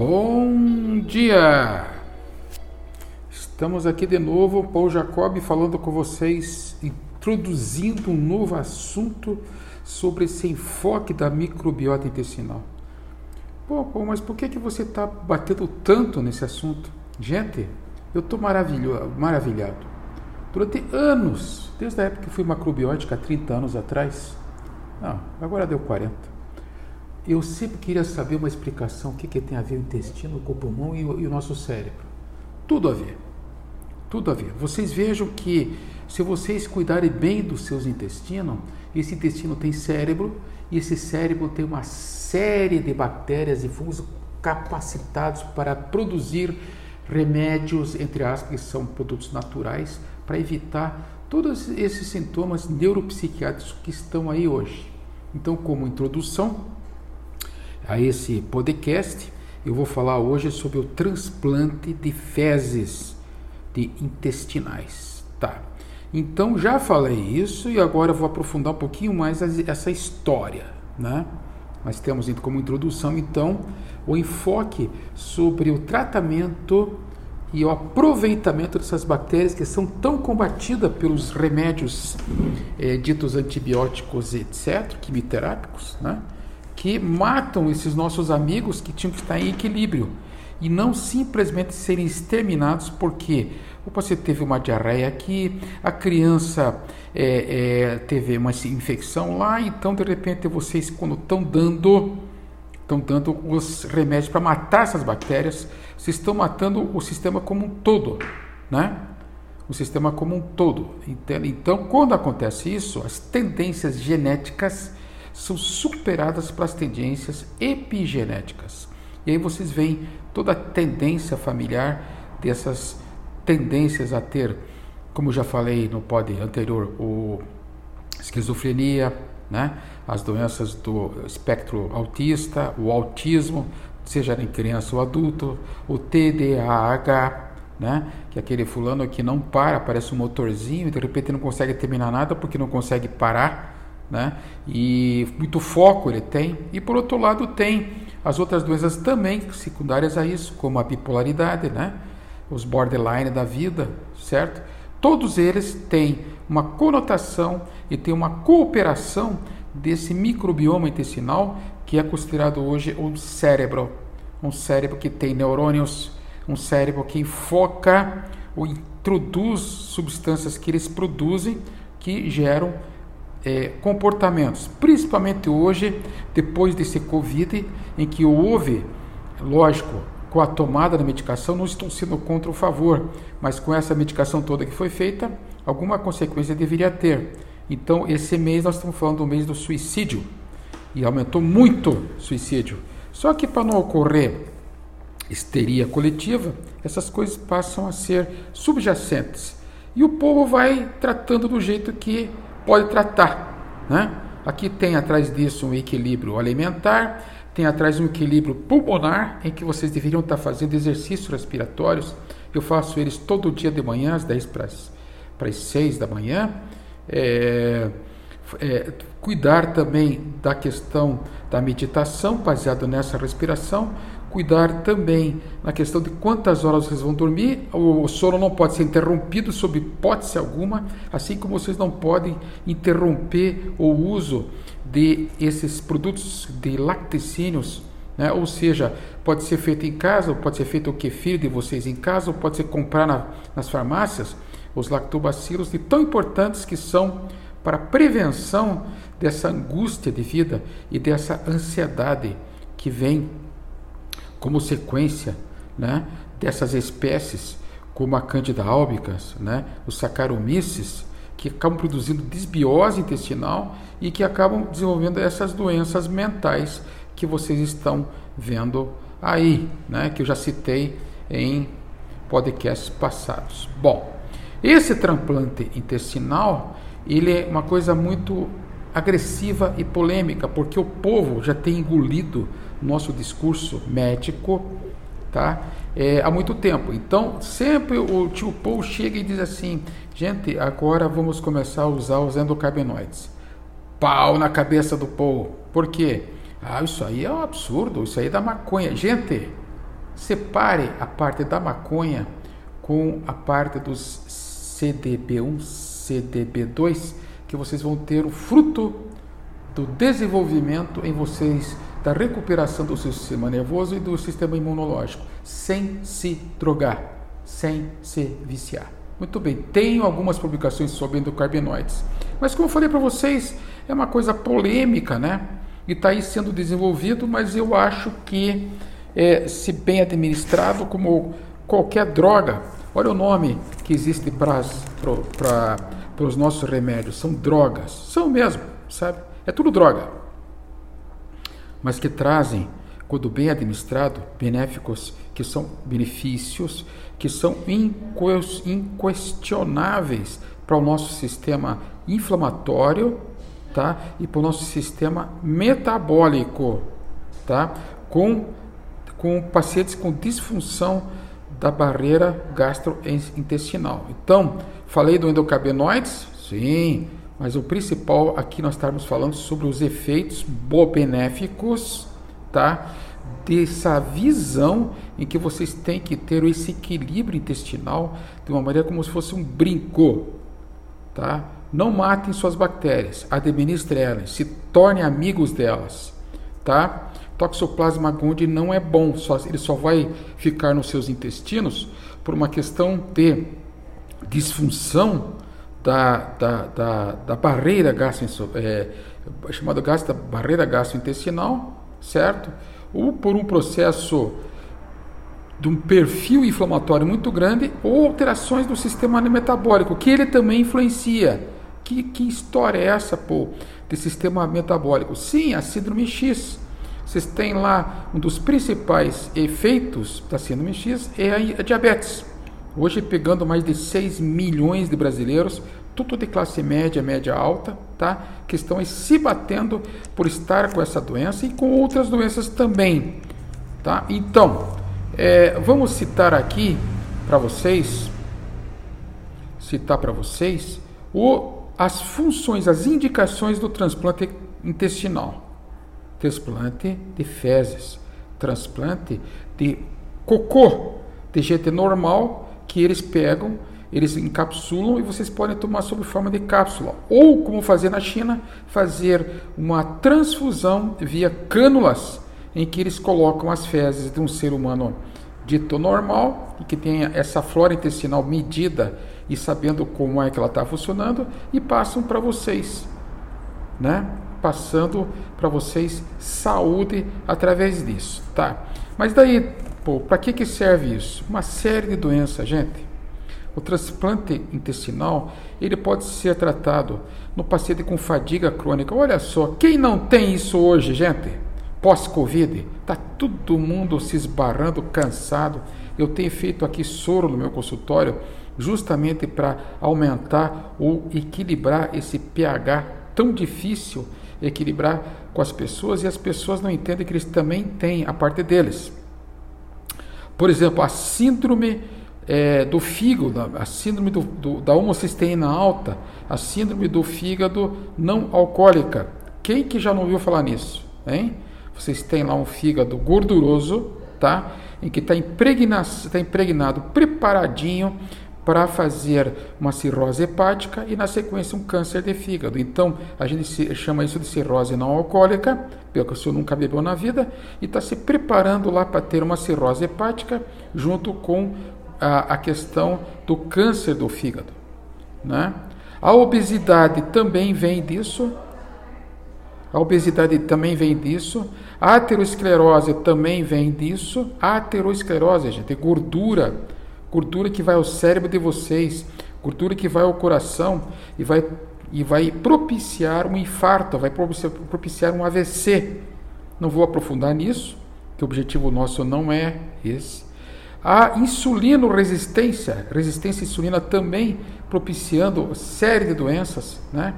Bom dia! Estamos aqui de novo, Paul Jacob, falando com vocês, introduzindo um novo assunto sobre esse enfoque da microbiota intestinal. Pô, pô mas por que, que você está batendo tanto nesse assunto? Gente, eu estou maravilhado. Durante anos, desde a época que fui macrobiótica, há 30 anos atrás, não, agora deu 40. Eu sempre queria saber uma explicação, o que, que tem a ver o intestino com o pulmão e o, e o nosso cérebro. Tudo a ver. Tudo a ver. Vocês vejam que se vocês cuidarem bem dos seus intestinos, esse intestino tem cérebro e esse cérebro tem uma série de bactérias e fungos capacitados para produzir remédios, entre aspas, que são produtos naturais, para evitar todos esses sintomas neuropsiquiátricos que estão aí hoje. Então, como introdução a esse podcast, eu vou falar hoje sobre o transplante de fezes de intestinais, tá? Então já falei isso e agora vou aprofundar um pouquinho mais essa história, né? Nós temos como introdução então o enfoque sobre o tratamento e o aproveitamento dessas bactérias que são tão combatidas pelos remédios é, ditos antibióticos, etc., quimioterápicos, né? Que matam esses nossos amigos que tinham que estar em equilíbrio e não simplesmente serem exterminados porque o paciente teve uma diarreia aqui, a criança é, é, teve uma infecção lá, então de repente vocês quando estão dando estão dando os remédios para matar essas bactérias, vocês estão matando o sistema como um todo, né? O sistema como um todo. Então, quando acontece isso, as tendências genéticas são superadas pelas tendências epigenéticas. E aí vocês veem toda a tendência familiar dessas tendências a ter, como já falei no pod anterior, o esquizofrenia, né? as doenças do espectro autista, o autismo, seja em criança ou adulto, o TDAH, né? que é aquele fulano que não para, parece um motorzinho e de repente não consegue terminar nada porque não consegue parar, né? e muito foco ele tem. E por outro lado tem as outras doenças também secundárias a isso, como a bipolaridade, né? os borderline da vida, certo? Todos eles têm uma conotação e têm uma cooperação desse microbioma intestinal que é considerado hoje um cérebro, um cérebro que tem neurônios, um cérebro que enfoca ou introduz substâncias que eles produzem que geram é, comportamentos, principalmente hoje, depois desse Covid, em que houve, lógico, com a tomada da medicação, não estou sendo contra o favor, mas com essa medicação toda que foi feita, alguma consequência deveria ter. Então, esse mês nós estamos falando do mês do suicídio, e aumentou muito o suicídio. Só que para não ocorrer histeria coletiva, essas coisas passam a ser subjacentes. E o povo vai tratando do jeito que pode tratar. Né? Aqui tem atrás disso um equilíbrio alimentar, tem atrás um equilíbrio pulmonar, em que vocês deveriam estar fazendo exercícios respiratórios. Eu faço eles todo dia de manhã, às 10 para as 6 da manhã. É, é, cuidar também da questão da meditação baseada nessa respiração, cuidar também na questão de quantas horas vocês vão dormir. O sono não pode ser interrompido sob hipótese alguma, assim como vocês não podem interromper o uso de esses produtos de lacticínios, né? ou seja, pode ser feito em casa, ou pode ser feito o kefir de vocês em casa, ou pode ser comprar na, nas farmácias os lactobacilos, de tão importantes que são para a prevenção dessa angústia de vida e dessa ansiedade que vem como sequência né, dessas espécies, como a Candida albicans, né, os Saccharomyces, que acabam produzindo desbiose intestinal e que acabam desenvolvendo essas doenças mentais que vocês estão vendo aí, né, que eu já citei em podcasts passados. Bom, esse transplante intestinal ele é uma coisa muito agressiva e polêmica, porque o povo já tem engolido nosso discurso médico tá? É, há muito tempo. Então, sempre o tio Paul chega e diz assim: gente, agora vamos começar a usar os endocarbenoides. Pau na cabeça do Paul. Por quê? Ah, isso aí é um absurdo, isso aí é da maconha. Gente, separe a parte da maconha com a parte dos CDB1, CDB2, que vocês vão ter o fruto do desenvolvimento em vocês da recuperação do seu sistema nervoso e do sistema imunológico, sem se drogar, sem se viciar. Muito bem, tenho algumas publicações sobre endocarbinoides, mas como eu falei para vocês, é uma coisa polêmica, né? E está aí sendo desenvolvido, mas eu acho que, é, se bem administrado, como qualquer droga, olha o nome que existe para os nossos remédios, são drogas, são mesmo, sabe? É tudo droga, mas que trazem, quando bem administrado, benéficos, que são benefícios, que são inquestionáveis para o nosso sistema inflamatório, tá? E para o nosso sistema metabólico, tá? Com com pacientes com disfunção da barreira gastrointestinal. Então, falei do endocarbenoides? Sim, mas o principal aqui nós estamos falando sobre os efeitos benéficos, tá? Dessa visão em que vocês têm que ter esse equilíbrio intestinal de uma maneira como se fosse um brinco, tá? Não matem suas bactérias, administrem elas, se tornem amigos delas, tá? Toxoplasma gondii não é bom, só, ele só vai ficar nos seus intestinos por uma questão de disfunção da, da, da, da barreira gastro, é, chamada gasta, barreira gastrointestinal, certo? Ou por um processo de um perfil inflamatório muito grande ou alterações do sistema metabólico, que ele também influencia. Que, que história é essa, pô, de sistema metabólico? Sim, a síndrome X. Vocês têm lá um dos principais efeitos da síndrome X é a diabetes. Hoje pegando mais de 6 milhões de brasileiros, tudo de classe média, média alta, tá? Que estão se batendo por estar com essa doença e com outras doenças também, tá? Então, é, vamos citar aqui para vocês, citar para vocês o, as funções, as indicações do transplante intestinal. Transplante de fezes, transplante de cocô, de gente normal que eles pegam, eles encapsulam e vocês podem tomar sob forma de cápsula. Ou, como fazer na China, fazer uma transfusão via cânulas, em que eles colocam as fezes de um ser humano dito normal e que tenha essa flora intestinal medida e sabendo como é que ela está funcionando e passam para vocês, né? Passando para vocês saúde através disso, tá? Mas daí Pô, para que, que serve isso? Uma série de doenças, gente. O transplante intestinal ele pode ser tratado no paciente com fadiga crônica. Olha só, quem não tem isso hoje, gente? Pós-Covid, tá todo mundo se esbarrando, cansado. Eu tenho feito aqui soro no meu consultório justamente para aumentar ou equilibrar esse pH tão difícil equilibrar com as pessoas e as pessoas não entendem que eles também têm a parte deles. Por exemplo, a síndrome é, do fígado, a síndrome do, do, da homocisteína alta, a síndrome do fígado não alcoólica. Quem que já não ouviu falar nisso? Hein? Vocês têm lá um fígado gorduroso, tá? Em que está impregnado, tá impregnado, preparadinho para fazer uma cirrose hepática e, na sequência, um câncer de fígado. Então, a gente chama isso de cirrose não alcoólica, pelo que o senhor nunca bebeu na vida, e está se preparando lá para ter uma cirrose hepática, junto com a, a questão do câncer do fígado. Né? A obesidade também vem disso. A obesidade também vem disso. A aterosclerose também vem disso. A aterosclerose, gente, é gordura gordura que vai ao cérebro de vocês, gordura que vai ao coração e vai, e vai propiciar um infarto, vai propiciar, um AVC. Não vou aprofundar nisso, que o objetivo nosso não é esse. A insulino resistência, resistência à insulina também propiciando série de doenças, né?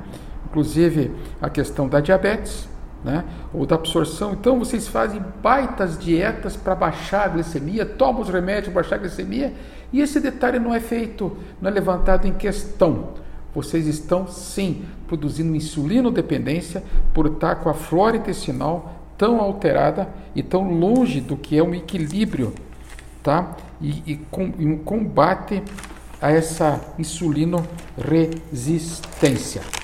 inclusive a questão da diabetes, né? ou da absorção. Então vocês fazem baitas dietas para baixar a glicemia, tomam os remédios para baixar a glicemia e esse detalhe não é feito, não é levantado em questão. Vocês estão sim produzindo insulinodependência por estar com a flora intestinal tão alterada e tão longe do que é um equilíbrio tá? E, e, com, e um combate a essa insulino resistência.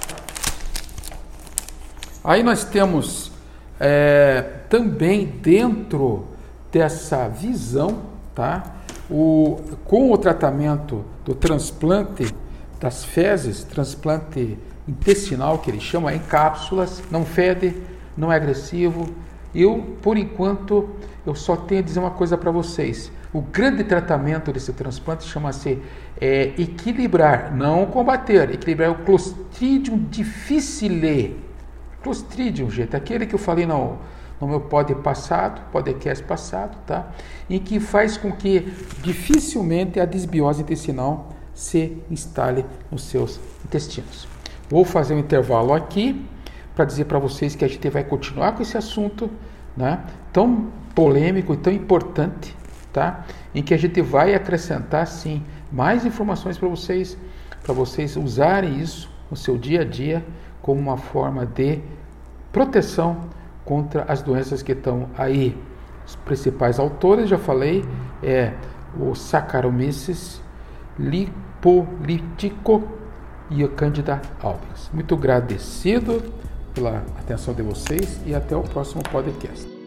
Aí nós temos é, também dentro dessa visão, tá? O, com o tratamento do transplante das fezes, transplante intestinal que ele chama, em cápsulas, não fede, não é agressivo. Eu, por enquanto, eu só tenho a dizer uma coisa para vocês. O grande tratamento desse transplante chama-se é, equilibrar, não combater, equilibrar o Clostridium difficile. Clostridium, gente, aquele que eu falei no, no meu pod passado, podcast passado, tá? Em que faz com que dificilmente a desbiose intestinal se instale nos seus intestinos. Vou fazer um intervalo aqui para dizer para vocês que a gente vai continuar com esse assunto, né? Tão polêmico e tão importante, tá? Em que a gente vai acrescentar sim mais informações para vocês, para vocês usarem isso no seu dia a dia como uma forma de proteção contra as doenças que estão aí. Os principais autores, já falei, é o Saccharomyces lipolitico e a Cândida albis. Muito agradecido pela atenção de vocês e até o próximo podcast.